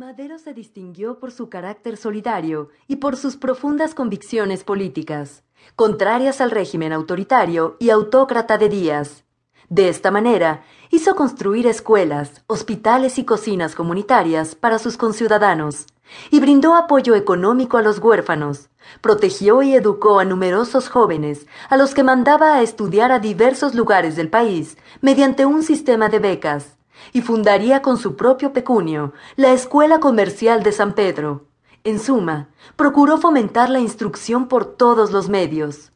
Madero se distinguió por su carácter solidario y por sus profundas convicciones políticas, contrarias al régimen autoritario y autócrata de Díaz. De esta manera, hizo construir escuelas, hospitales y cocinas comunitarias para sus conciudadanos, y brindó apoyo económico a los huérfanos, protegió y educó a numerosos jóvenes, a los que mandaba a estudiar a diversos lugares del país mediante un sistema de becas, y fundaría con su propio pecunio la Escuela Comercial de San Pedro. En suma, procuró fomentar la instrucción por todos los medios.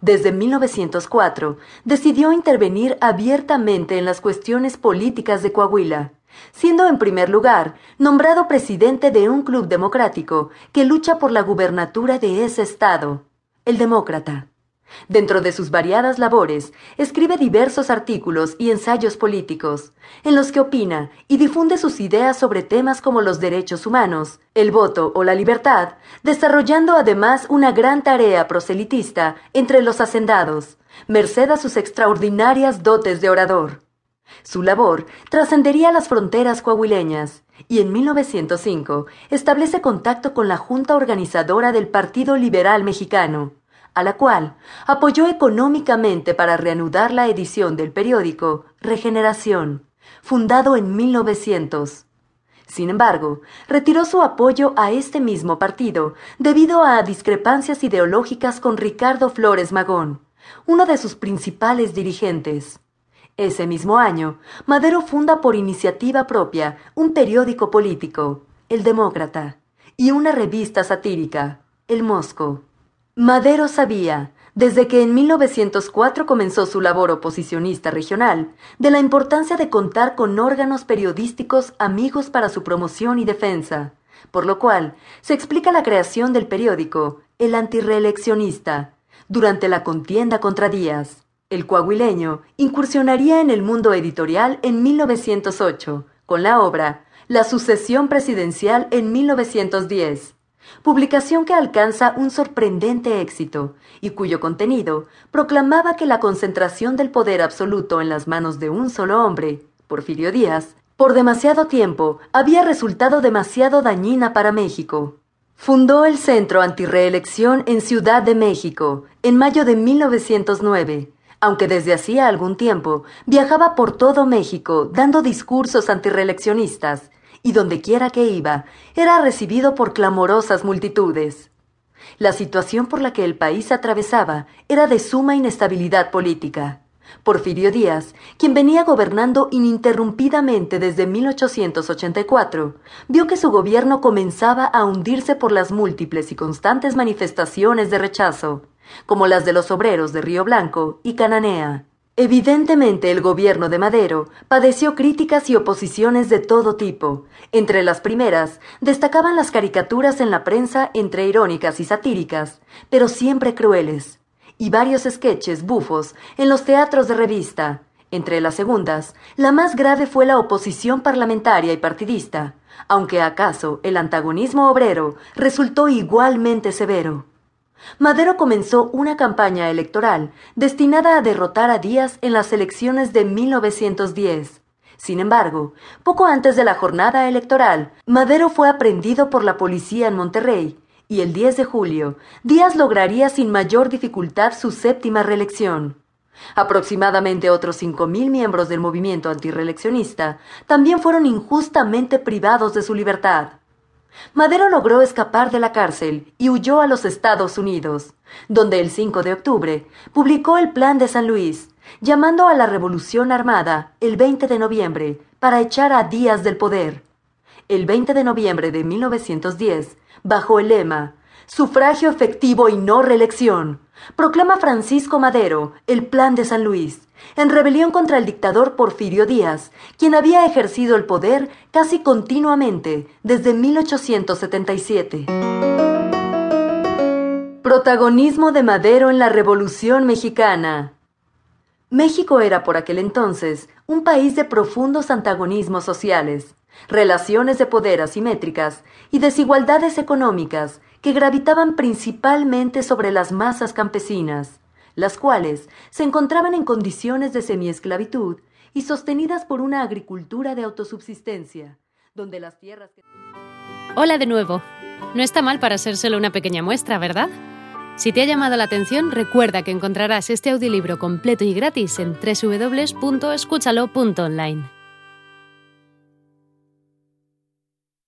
Desde 1904 decidió intervenir abiertamente en las cuestiones políticas de Coahuila, siendo en primer lugar nombrado presidente de un club democrático que lucha por la gubernatura de ese estado, el Demócrata. Dentro de sus variadas labores, escribe diversos artículos y ensayos políticos, en los que opina y difunde sus ideas sobre temas como los derechos humanos, el voto o la libertad, desarrollando además una gran tarea proselitista entre los hacendados, merced a sus extraordinarias dotes de orador. Su labor trascendería las fronteras coahuileñas, y en 1905 establece contacto con la Junta Organizadora del Partido Liberal Mexicano, a la cual apoyó económicamente para reanudar la edición del periódico Regeneración, fundado en 1900. Sin embargo, retiró su apoyo a este mismo partido debido a discrepancias ideológicas con Ricardo Flores Magón, uno de sus principales dirigentes. Ese mismo año, Madero funda por iniciativa propia un periódico político, El Demócrata, y una revista satírica, El Mosco. Madero sabía, desde que en 1904 comenzó su labor oposicionista regional, de la importancia de contar con órganos periodísticos amigos para su promoción y defensa, por lo cual se explica la creación del periódico El Antireeleccionista, durante la contienda contra Díaz. El coahuileño incursionaría en el mundo editorial en 1908, con la obra La sucesión presidencial en 1910 publicación que alcanza un sorprendente éxito y cuyo contenido proclamaba que la concentración del poder absoluto en las manos de un solo hombre, Porfirio Díaz, por demasiado tiempo había resultado demasiado dañina para México. Fundó el Centro Antireelección en Ciudad de México en mayo de 1909, aunque desde hacía algún tiempo viajaba por todo México dando discursos antireeleccionistas y dondequiera que iba, era recibido por clamorosas multitudes. La situación por la que el país atravesaba era de suma inestabilidad política. Porfirio Díaz, quien venía gobernando ininterrumpidamente desde 1884, vio que su gobierno comenzaba a hundirse por las múltiples y constantes manifestaciones de rechazo, como las de los obreros de Río Blanco y Cananea. Evidentemente el gobierno de Madero padeció críticas y oposiciones de todo tipo. Entre las primeras destacaban las caricaturas en la prensa entre irónicas y satíricas, pero siempre crueles, y varios sketches bufos en los teatros de revista. Entre las segundas, la más grave fue la oposición parlamentaria y partidista, aunque acaso el antagonismo obrero resultó igualmente severo. Madero comenzó una campaña electoral destinada a derrotar a Díaz en las elecciones de 1910. Sin embargo, poco antes de la jornada electoral, Madero fue aprendido por la policía en Monterrey y el 10 de julio, Díaz lograría sin mayor dificultad su séptima reelección. Aproximadamente otros 5.000 miembros del movimiento antireeleccionista también fueron injustamente privados de su libertad. Madero logró escapar de la cárcel y huyó a los Estados Unidos, donde el 5 de octubre publicó el Plan de San Luis, llamando a la Revolución Armada el 20 de noviembre para echar a Díaz del poder. El 20 de noviembre de 1910, bajo el lema Sufragio efectivo y no reelección, proclama Francisco Madero el Plan de San Luis, en rebelión contra el dictador Porfirio Díaz, quien había ejercido el poder casi continuamente desde 1877. Protagonismo de Madero en la Revolución Mexicana. México era por aquel entonces un país de profundos antagonismos sociales, relaciones de poder asimétricas y desigualdades económicas que gravitaban principalmente sobre las masas campesinas, las cuales se encontraban en condiciones de semiesclavitud y sostenidas por una agricultura de autosubsistencia, donde las tierras que... Hola de nuevo. No está mal para ser solo una pequeña muestra, ¿verdad? Si te ha llamado la atención, recuerda que encontrarás este audiolibro completo y gratis en www.escúchalo.online.